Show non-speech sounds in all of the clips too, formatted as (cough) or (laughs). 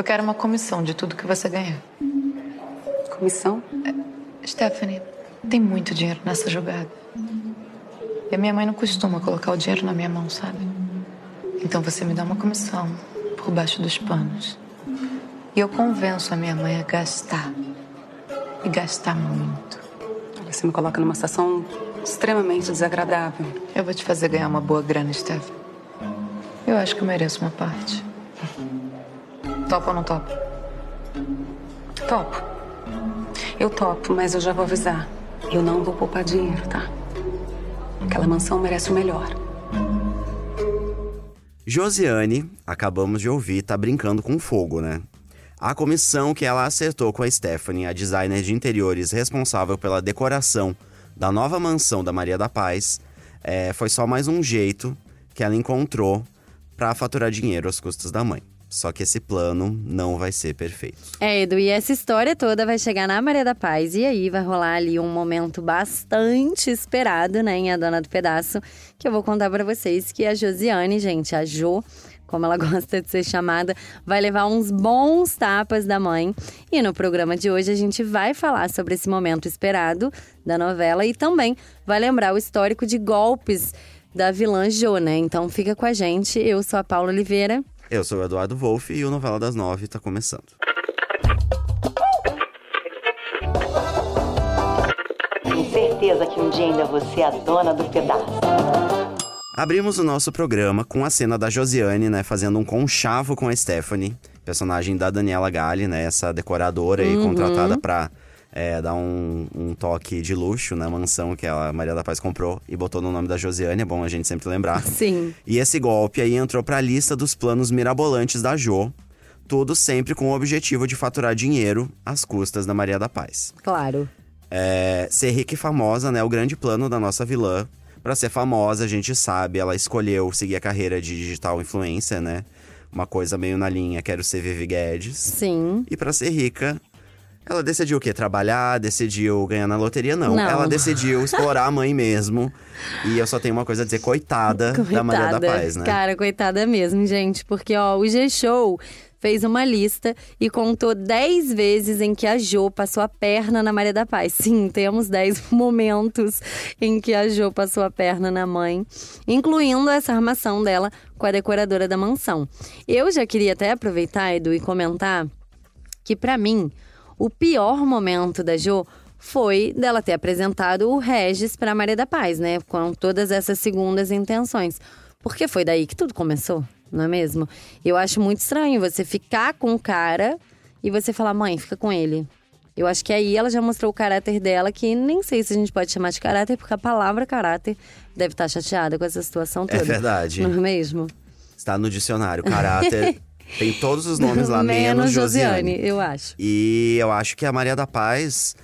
Eu quero uma comissão de tudo que você ganhar. Comissão? Stephanie, tem muito dinheiro nessa jogada. E a minha mãe não costuma colocar o dinheiro na minha mão, sabe? Então você me dá uma comissão por baixo dos panos. E eu convenço a minha mãe a gastar. E gastar muito. Você me coloca numa situação extremamente desagradável. Eu vou te fazer ganhar uma boa grana, Steph. Eu acho que eu mereço uma parte. (laughs) Topa ou não topa? Topo. Eu topo, mas eu já vou avisar. Eu não vou poupar dinheiro, tá? Aquela mansão merece o melhor. Josiane, acabamos de ouvir, tá brincando com fogo, né? A comissão que ela acertou com a Stephanie, a designer de interiores responsável pela decoração da nova mansão da Maria da Paz, é, foi só mais um jeito que ela encontrou para faturar dinheiro às custas da mãe. Só que esse plano não vai ser perfeito. É, Edu, e essa história toda vai chegar na Maria da Paz. E aí vai rolar ali um momento bastante esperado, né, em A Dona do Pedaço, que eu vou contar para vocês que a Josiane, gente, a Jo, como ela (laughs) gosta de ser chamada, vai levar uns bons tapas da mãe. E no programa de hoje a gente vai falar sobre esse momento esperado da novela e também vai lembrar o histórico de golpes da vilã Jo, né? Então fica com a gente. Eu sou a Paula Oliveira. Eu sou o Eduardo Wolff e o Novela das Nove está começando. Tenho certeza que um dia ainda você é a dona do pedaço. Abrimos o nosso programa com a cena da Josiane, né, fazendo um conchavo com a Stephanie, personagem da Daniela Galli, né, essa decoradora aí contratada pra é, dar um, um toque de luxo na mansão que a Maria da Paz comprou e botou no nome da Josiane, é bom a gente sempre lembrar. (laughs) Sim. E esse golpe aí entrou pra lista dos planos mirabolantes da Jo, tudo sempre com o objetivo de faturar dinheiro às custas da Maria da Paz. Claro. É, ser rica e famosa, né? O grande plano da nossa vilã. Pra ser famosa, a gente sabe, ela escolheu seguir a carreira de digital influencer, né? Uma coisa meio na linha, quero ser Vivi Guedes. Sim. E pra ser rica, ela decidiu o quê? Trabalhar, decidiu ganhar na loteria? Não. Não. Ela (laughs) decidiu explorar a mãe mesmo. E eu só tenho uma coisa a dizer, coitada, da Maria da Paz, né? Cara, coitada mesmo, gente. Porque, ó, o G-Show fez uma lista e contou 10 vezes em que a Jo passou a perna na Maria da Paz. Sim, temos 10 (laughs) momentos em que a Jo passou a perna na mãe, incluindo essa armação dela com a decoradora da mansão. Eu já queria até aproveitar, Edu, e comentar que, pra mim, o pior momento da Jo foi dela ter apresentado o Regis para Maria da Paz, né? Com todas essas segundas intenções. Porque foi daí que tudo começou, não é mesmo? Eu acho muito estranho você ficar com o cara e você falar, mãe, fica com ele. Eu acho que aí ela já mostrou o caráter dela, que nem sei se a gente pode chamar de caráter, porque a palavra caráter deve estar chateada com essa situação toda. É verdade. Não é mesmo? Está no dicionário. Caráter (laughs) tem todos os nomes lá, menos, Josiane. eu acho. E eu acho que a Maria da Paz,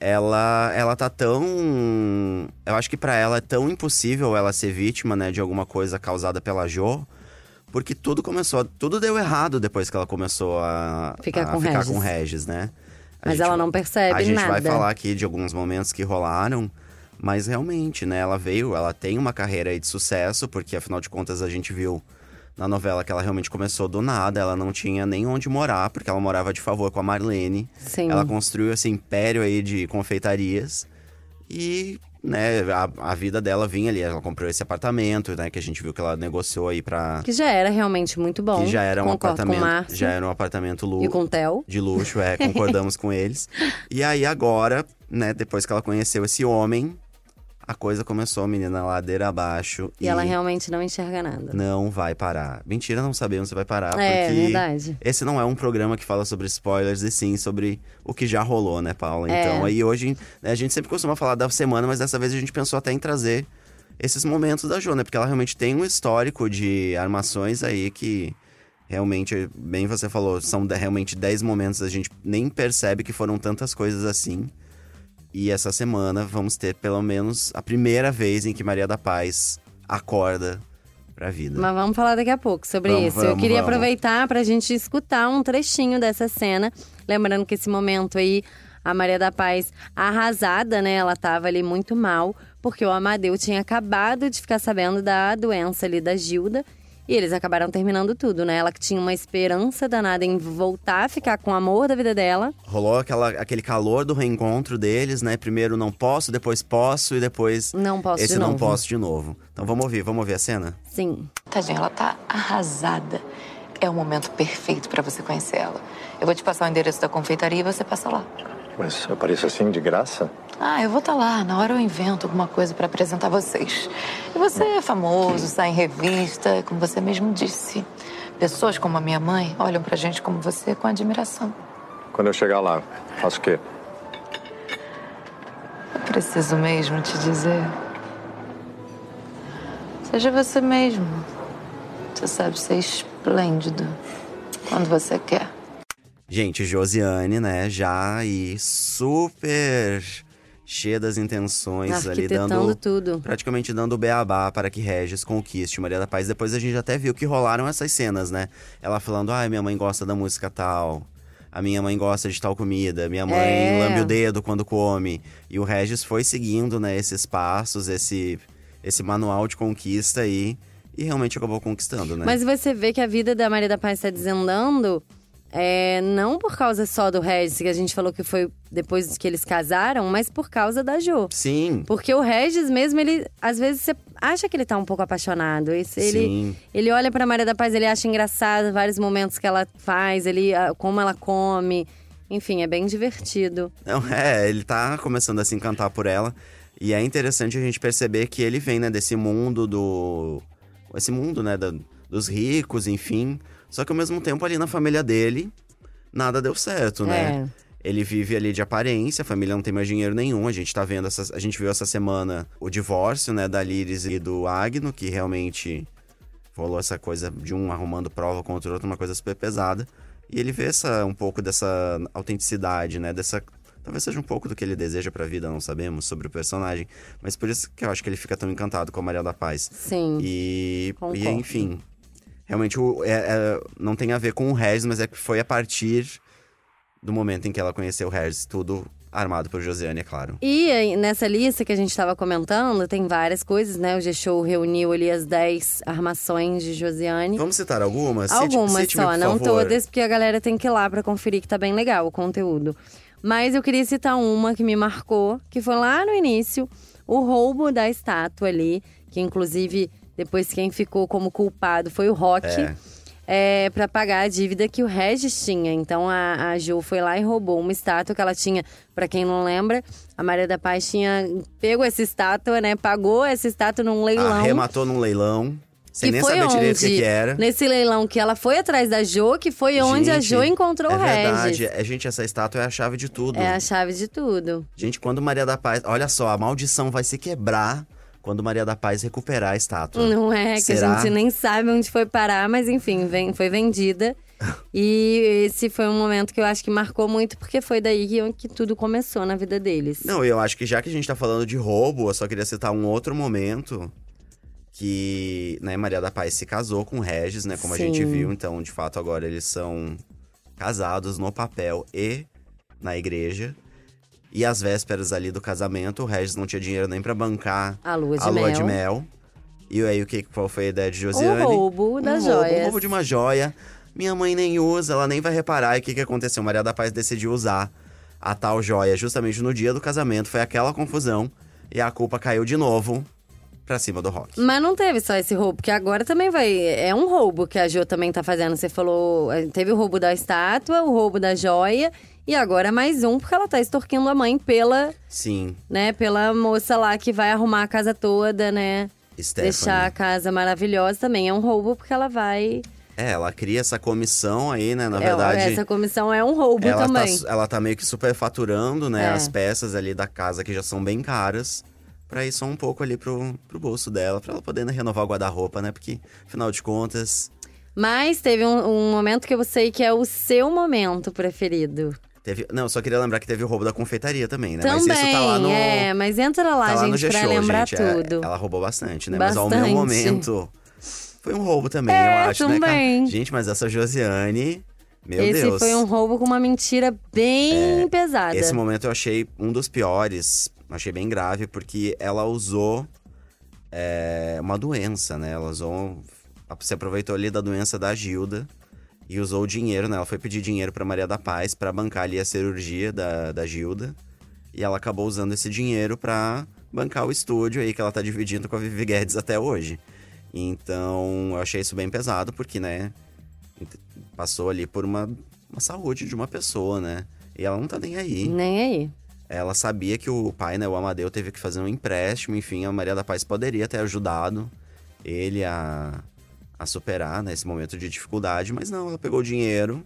ela, ela tá tão. Eu acho que pra ela é tão impossível ela ser vítima, né, de alguma coisa causada pela Jo. Porque tudo começou, tudo deu errado depois que ela começou a Ficar a com ficar Regis. com Regis, né? A Mas gente- ela não percebe A gente nada. vai falar aqui de alguns momentos que rolaram, mas realmente, né? Ela veio, ela tem uma carreira aí de sucesso, porque afinal de contas a gente viu na novela que ela realmente começou do nada, ela não tinha nem onde morar, porque ela morava de favor com a Marlene. Sim. Ela construiu esse império aí de confeitarias e, né, a, a vida dela vinha ali. Ela comprou esse apartamento, né, que a gente viu que ela negociou aí pra. Que já era realmente muito bom. que já era um Concordo Com apartamento. Márcio já era um apartamento lu E com o Theo. de luxo, é, concordamos (laughs) com eles. E aí agora, né, depois que ela conheceu esse homem, a coisa começou, menina, ladeira abaixo. E, ela realmente não enxerga nada. não vai parar. Mentira, não sabemos se vai parar, É, porque verdade. esse não é um programa que fala sobre spoilers, e sim sobre o que já rolou, né, Paula? É. Então, aí hoje, né, a gente sempre costuma falar da semana, mas dessa vez a gente pensou até em trazer esses momentos da Jo, né? Porque ela realmente tem um histórico de armações aí que realmente, bem você falou, são realmente 10 momentos, a gente nem percebe que foram tantas coisas assim. E essa semana vamos ter pelo menos a primeira vez em que Maria da Paz acorda pra vida. Mas vamos falar daqui a pouco sobre Vamos, isso. Eu vamos, queria vamos. aproveitar pra gente escutar um trechinho dessa cena. Lembrando que esse momento aí, a Maria da Paz arrasada, né? Ela tava ali muito mal, porque o Amadeu tinha acabado de ficar sabendo da doença ali da Gilda. E eles acabaram terminando tudo, né? Ela que tinha uma esperança danada em voltar a ficar com o amor da vida dela. Rolou aquela, aquele calor do reencontro deles, né? Primeiro não posso, depois posso e depois Não posso esse de não novo. posso de novo. Então vamos ouvir, vamos ouvir a cena? Sim. Tadinha, ela tá arrasada. É o momento perfeito pra você conhecer ela. Eu vou te passar o endereço da confeitaria e você passa lá. Mas apareço assim de graça? Ah, eu vou estar lá. Na hora eu invento alguma coisa pra apresentar vocês. E você é famoso, sai em revista, como você mesmo disse. Pessoas como a minha mãe olham pra gente como você com admiração. Quando eu chegar lá, faço o quê? Eu preciso mesmo te dizer. Seja você mesmo. Você sabe ser esplêndido quando você quer. Gente, Josiane, né? Já aí super cheia das intenções ali, dando tudo. praticamente dando o beabá para que Regis conquiste Maria da Paz. Depois a gente até viu que rolaram essas cenas, né? Ela falando, ai, minha mãe gosta da música tal. A minha mãe gosta de tal comida. Minha mãe É. lambe o dedo quando come. E o Regis foi seguindo, né, esses passos, esse, esse manual de conquista aí. E realmente acabou conquistando, né? Mas você vê que a vida da Maria da Paz está desandando, é, não por causa só do Regis, que a gente falou que foi depois que eles casaram, mas por causa da Jo. Sim. Porque o Regis mesmo, ele às vezes você acha que ele tá um pouco apaixonado. Ele, Sim. ele olha pra Maria da Paz, ele acha engraçado vários momentos que ela faz, ele, ah, como ela come. Enfim, é bem divertido. Não, é, ele tá começando a se encantar por ela. E é interessante a gente perceber que ele vem, né, desse mundo do. Esse mundo, né, da- dos ricos, enfim. Só que ao mesmo tempo, ali na família dele, nada deu certo, né? Ele vive ali de aparência, a família não tem mais dinheiro nenhum. A gente tá vendo, essa, a gente viu essa semana o divórcio, né, da Liris e do Agno, que realmente rolou essa coisa de um arrumando prova contra o outro, uma coisa super pesada. E ele vê essa, um pouco dessa autenticidade, né? Dessa. Talvez seja um pouco do que ele deseja pra vida, não sabemos, sobre o personagem. Mas por isso que eu acho que ele fica tão encantado com a Maria da Paz. Sim. E, e enfim. Realmente o- é- é- não tem a ver com o Regis, mas é que foi a partir do momento em que ela conheceu o Regis. Tudo armado por Josiane, é claro. E aí, nessa lista que a gente estava comentando, tem várias coisas, né? O G-Show reuniu ali as 10 armações de Josiane. Vamos citar algumas? Cite- Algumas cite-me, só, não todas, porque a galera tem que ir lá pra conferir que tá bem legal o conteúdo. Mas eu queria citar uma que me marcou, que foi lá no início, o roubo da estátua ali, que inclusive depois quem ficou como culpado foi o Rock. É. É, para pagar a dívida que o Regis tinha. Então a, a Jo foi lá e roubou uma estátua que ela tinha, Pra quem não lembra, a Maria da Paz tinha pego essa estátua, né? Pagou essa estátua num leilão. Arrematou num leilão, sem que nem foi saber onde, direito o que, que era. Nesse leilão que ela foi atrás da Jo, que foi onde a Gente, Jo encontrou é o Regis. verdade. É, gente, essa estátua é a chave de tudo. É a chave de tudo. Gente, quando Maria da Paz. Olha só, a maldição vai se quebrar quando Maria da Paz recuperar a estátua. Não é, que Será? a gente nem sabe onde foi parar, mas enfim, vem- foi vendida. (laughs) e esse foi um momento que eu acho que marcou muito, porque foi daí que, que tudo começou na vida deles. Não, eu acho que já que a gente tá falando de roubo, eu só queria citar um outro momento que, né, Maria da Paz se casou com Regis, né, como a gente Sim. viu. Então, de fato, agora eles são casados no papel e na igreja. E às vésperas ali do casamento, o Regis não tinha dinheiro nem pra bancar A lua de a lua mel. de mel. E aí, o que qual foi a ideia de Josiane? O roubo das um roubo, joias. Um roubo de uma joia. Minha mãe nem usa, ela nem vai reparar. E o que, que aconteceu? Maria da Paz decidiu usar a tal joia justamente no dia do casamento. Foi aquela confusão. E a culpa caiu de novo pra cima do Rock. Mas não teve só esse roubo, porque agora também vai. É um roubo que a Jo também tá fazendo. Você falou. eh, Teve o roubo da estátua, o roubo da joia. E agora mais um, porque ela tá extorquindo a mãe pela, Sim, né, pela moça lá que vai arrumar a casa toda, né? Stephanie. Deixar a casa maravilhosa também. É um roubo porque ela vai. É, ela cria essa comissão aí, né? Na É, verdade. essa comissão é um roubo ela, também. tá, ela tá meio que superfaturando, né? É. As peças ali da casa que já são bem caras. Pra ir só um pouco ali pro, pro bolso dela, pra ela poder né, renovar o guarda-roupa, né? Porque, afinal de contas, Mas teve um, um momento que eu sei que é o seu momento preferido. Teve. Não, só queria lembrar que teve o roubo da confeitaria também, né? Também, Mas isso tá lá no. é. Mas entra lá, tá lá no gente, pra G-Show, lembrar gente. É, tudo. ela roubou bastante, né? Mas ao meu Bastante. momento. Foi um roubo também, É, eu acho, né, também. cara? Gente, mas essa Josiane. Meu Esse Deus. foi um roubo com uma mentira bem pesada. Esse momento eu achei um dos piores, achei bem grave, porque ela usou é, uma doença, né? Ela usou se aproveitou ali da doença da Gilda e usou o dinheiro, né? Ela foi pedir dinheiro pra Maria da Paz pra bancar ali a cirurgia da, da Gilda. E ela acabou usando esse dinheiro pra bancar o estúdio aí que ela tá dividindo com a Vivi Guedes até hoje. Então, eu achei isso bem pesado, porque, né, passou ali por uma, uma saúde de uma pessoa, né? E ela não tá nem aí. Nem aí. Ela sabia que o pai, né, o Amadeu, teve que fazer um empréstimo, enfim, a Maria da Paz poderia ter ajudado ele a, a superar né, esse momento de dificuldade, mas não, ela pegou o dinheiro.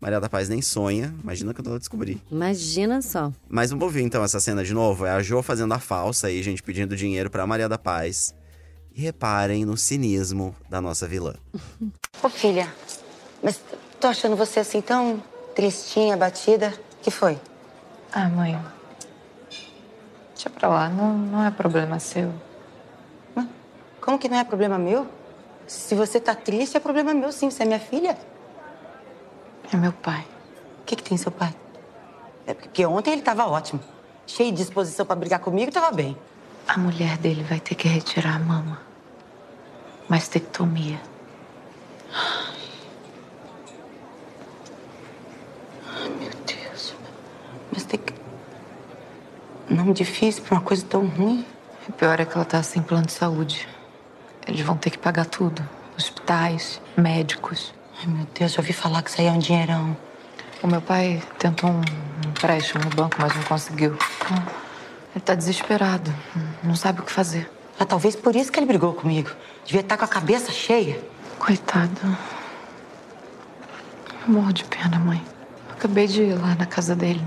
Maria da Paz nem sonha, imagina quando ela descobrir. Imagina só. Mas vamos ouvir então essa cena de novo. É a Jo fazendo a falsa aí, gente, pedindo dinheiro pra Maria da Paz. E reparem no cinismo da nossa vilã. Ô filha, mas tô achando você assim tão tristinha, batida. que foi? Ah, mãe. Deixa pra lá, não, não é problema seu. Como que não é problema meu? Se você tá triste, é problema meu sim. Você é minha filha. É meu pai. O que, que tem seu pai? É porque ontem ele tava ótimo. Cheio de disposição pra brigar comigo, tava bem. A mulher dele vai ter que retirar a mama. Mastectomia. Ai, meu Deus. Mas tem que. Nome difícil pra uma coisa tão ruim. O pior é que ela tá sem plano de saúde. Eles vão ter que pagar tudo. Hospitais, médicos. Ai, meu Deus, já ouvi falar que isso aí é um dinheirão. O meu pai tentou um empréstimo no banco, mas não conseguiu. Ele tá desesperado. Não sabe o que fazer. Ah, talvez por isso que ele brigou comigo. Devia estar com a cabeça cheia. Coitado. Eu morro de pena, mãe. Eu acabei de ir lá na casa dele.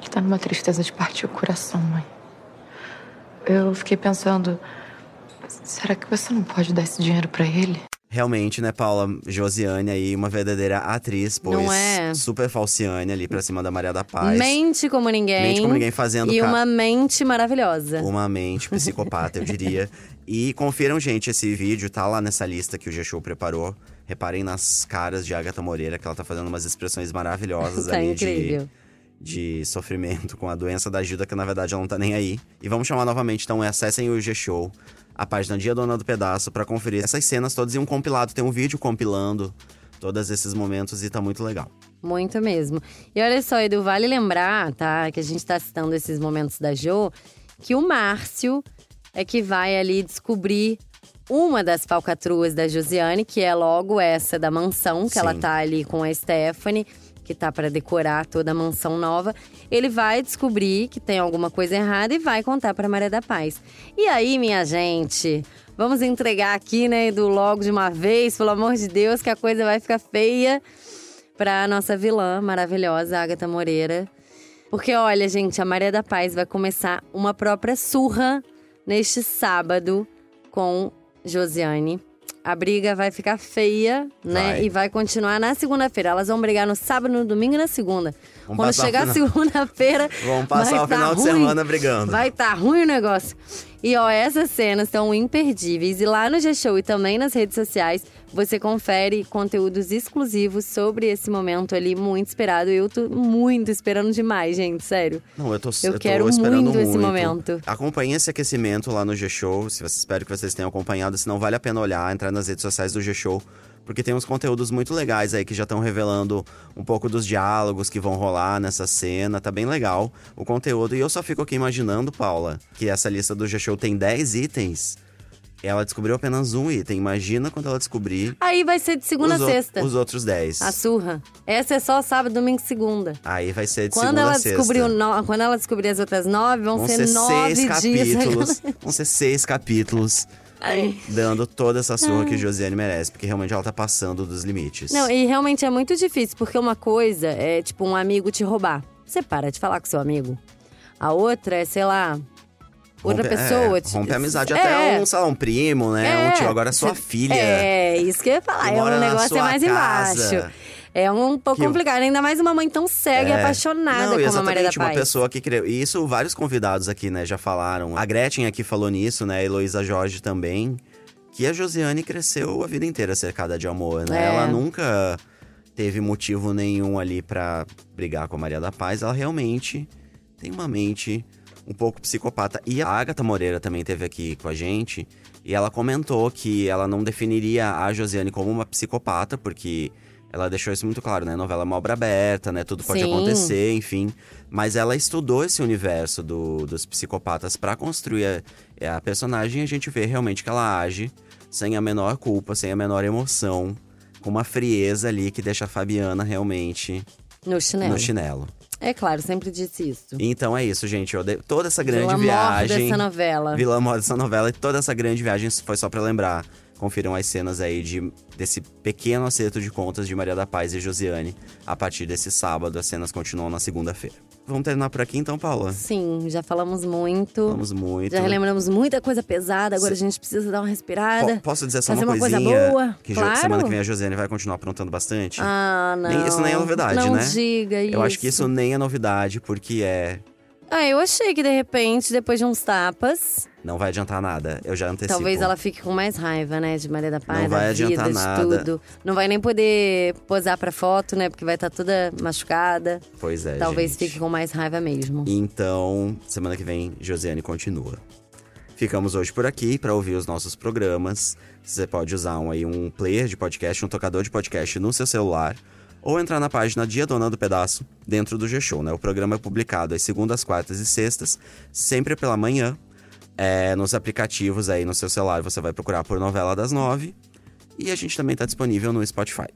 Ele tá numa tristeza de partir o coração, mãe. Eu fiquei pensando. Será que você não pode dar esse dinheiro pra ele? Realmente, né, Paula? Josiane aí, uma verdadeira atriz, pois Não é? super falciane ali pra cima da Maria da Paz. Mente como ninguém. Mente como ninguém fazendo E ca- uma mente maravilhosa. Uma mente psicopata, eu diria. E confiram, gente, esse vídeo tá lá nessa lista que o G-Show preparou. Reparem nas caras de Agatha Moreira, que ela tá fazendo umas expressões maravilhosas (laughs) Tá ali incrível. de, de sofrimento com a doença da Gilda, que na verdade ela não tá nem aí. E vamos chamar novamente, então, acessem o G-Show, a página Dia Dona do Pedaço, pra conferir essas cenas todas e um compilado. Tem um vídeo compilando todos esses momentos e tá muito legal. Muito mesmo. E olha só, Edu, vale lembrar, tá? Que a gente tá citando esses momentos da Jo, que o Márcio é que vai ali descobrir uma das falcatruas da Josiane, que é logo essa da mansão, que ela Sim. tá ali com a Stephanie, que tá pra decorar toda a mansão nova. Ele vai descobrir que tem alguma coisa errada e vai contar pra Maria da Paz. E aí, minha gente, vamos entregar aqui, né, Edu, logo de uma vez, pelo amor de Deus, que a coisa vai ficar feia pra nossa vilã maravilhosa, Agatha Moreira. Porque, olha, gente, a Maria da Paz vai começar uma própria surra neste sábado com Josiane. A briga vai ficar feia, né? Vai. E vai continuar na segunda-feira. Elas vão brigar no sábado, no domingo e na segunda. Vamos Quando chegar a final- segunda-feira. (laughs) Vamos passar vai o tá final de ruim. semana brigando. Vai tá ruim o negócio. E ó, essas cenas estão imperdíveis. E lá no G-Show e também nas redes sociais, você confere conteúdos exclusivos sobre esse momento ali muito esperado. Eu tô muito esperando demais, gente, sério. Não, eu tô, Eu tô quero esperando muito esse momento. Acompanhe esse aquecimento lá no G-Show. Espero que vocês tenham acompanhado. Se não, vale a pena olhar, entrar nas redes sociais do G-Show. Porque tem uns conteúdos muito legais aí que já estão revelando um pouco dos diálogos que vão rolar nessa cena. Tá bem legal o conteúdo. E eu só fico aqui imaginando, Paula, que essa lista do G-Show tem 10 itens. Ela descobriu apenas um item. Imagina quando ela descobrir Aí vai ser de segunda os, a sexta. os outros 10. A surra. Essa é só sábado, domingo e segunda. Aí vai ser de Quando segunda ela, a sexta. descobriu no... Quando ela descobrir as outras nove, vão, Vão ser, ser nove seis dias. capítulos. (laughs) Vão ser seis capítulos Ai. dando toda essa surra que Josiane merece, porque realmente ela tá passando dos limites. Não, e realmente é muito difícil, porque uma coisa é, tipo, um amigo te roubar. Você para de falar com seu amigo. A outra é, sei lá, outra Rompe- pessoa. É, te- rompe a amizade. É. Até um, sei lá, um primo, né? É. Um tio, agora é sua filha. É, isso que eu ia falar. É um negócio é mais casa. embaixo. É um pouco Que complicado, ainda mais uma mãe tão cega e É. apaixonada Não, e como a Maria da exatamente, uma Paz. pessoa que criou. E isso vários convidados aqui, né, já falaram. A Gretchen aqui falou nisso, né? A Heloísa Jorge também. Que a Josiane cresceu a vida inteira cercada de amor, né? É. Ela nunca teve motivo nenhum ali pra brigar com a Maria da Paz. Ela realmente tem uma mente um pouco psicopata. E a Agatha Moreira também teve aqui com a gente e ela comentou que ela não definiria a Josiane como uma psicopata, porque ela deixou isso muito claro, né? Novela é uma obra aberta, né? Tudo pode Sim. acontecer, enfim. Mas ela estudou esse universo do- dos psicopatas pra construir a, a personagem e a gente vê realmente que ela age sem a menor culpa, sem a menor emoção, com uma frieza ali que deixa a Fabiana realmente No chinelo. no chinelo. É claro, sempre disse isso. Então é isso, gente. Toda essa grande Vila viagem. dessa novela. Vila Mor dessa novela e toda essa grande viagem foi só pra lembrar. Confiram as cenas aí de, desse pequeno acerto de contas de Maria da Paz e Josiane. A partir desse sábado, as cenas continuam na segunda-feira. Vamos terminar por aqui então, Paula? Sim, já falamos muito. Vamos muito. Já relembramos muita coisa pesada, agora a gente precisa dar uma respirada. Po- posso dizer só fazer uma uma coisa boa? Que Claro. semana que vem a Josiane vai continuar aprontando bastante. Ah, não. Nem- isso nem é novidade, não né? diga isso. Eu acho que isso nem é novidade, porque é. Ah, eu achei que de repente, depois de uns tapas, Não vai adiantar nada. Eu já antecipo. talvez ela fique com mais raiva, né? De Maria da Paz, Não vai vida, adiantar de nada. tudo. Não vai nem poder posar pra foto, né? Porque vai estar toda machucada. Pois é. talvez gente. fique com mais raiva mesmo. Então, semana que vem, Josiane continua. Ficamos hoje por aqui para ouvir os nossos programas. Você pode usar um, aí um player de podcast, um tocador de podcast no seu celular, ou entrar na página Dia Dona do Pedaço, dentro do G-Show, né? O programa é publicado às segundas, quartas e sextas, sempre pela manhã. É, nos aplicativos aí no seu celular, você vai procurar por Novela das Nove. E a gente também está disponível no Spotify.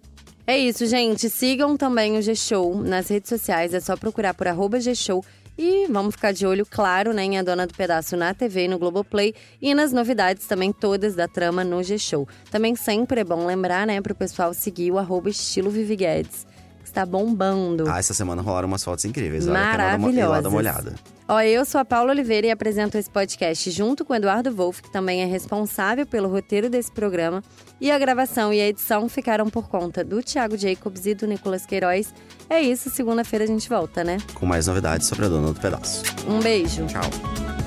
É isso, gente. Sigam também o G-Show nas redes sociais. É só procurar por arroba G-Show. E vamos ficar de olho, claro, né, em A Dona do Pedaço na TV e no Globoplay. E nas novidades também todas da trama no G-Show. Também sempre é bom lembrar, né, pro pessoal seguir o arroba estilo Vivi Guedes. Que está bombando. Ah, essa semana rolaram umas fotos incríveis. Vale a pena dar uma, ir lá dar uma olhada. Ó, eu sou a Paula Oliveira e apresento esse podcast junto com o Eduardo Wolff, que também é responsável pelo roteiro desse programa. E a gravação e a edição ficaram por conta do Thiago Jacobs e do Nicolas Queiroz. É isso, segunda-feira a gente volta, né? Com mais novidades sobre a Dona do Pedaço. Um beijo. Tchau.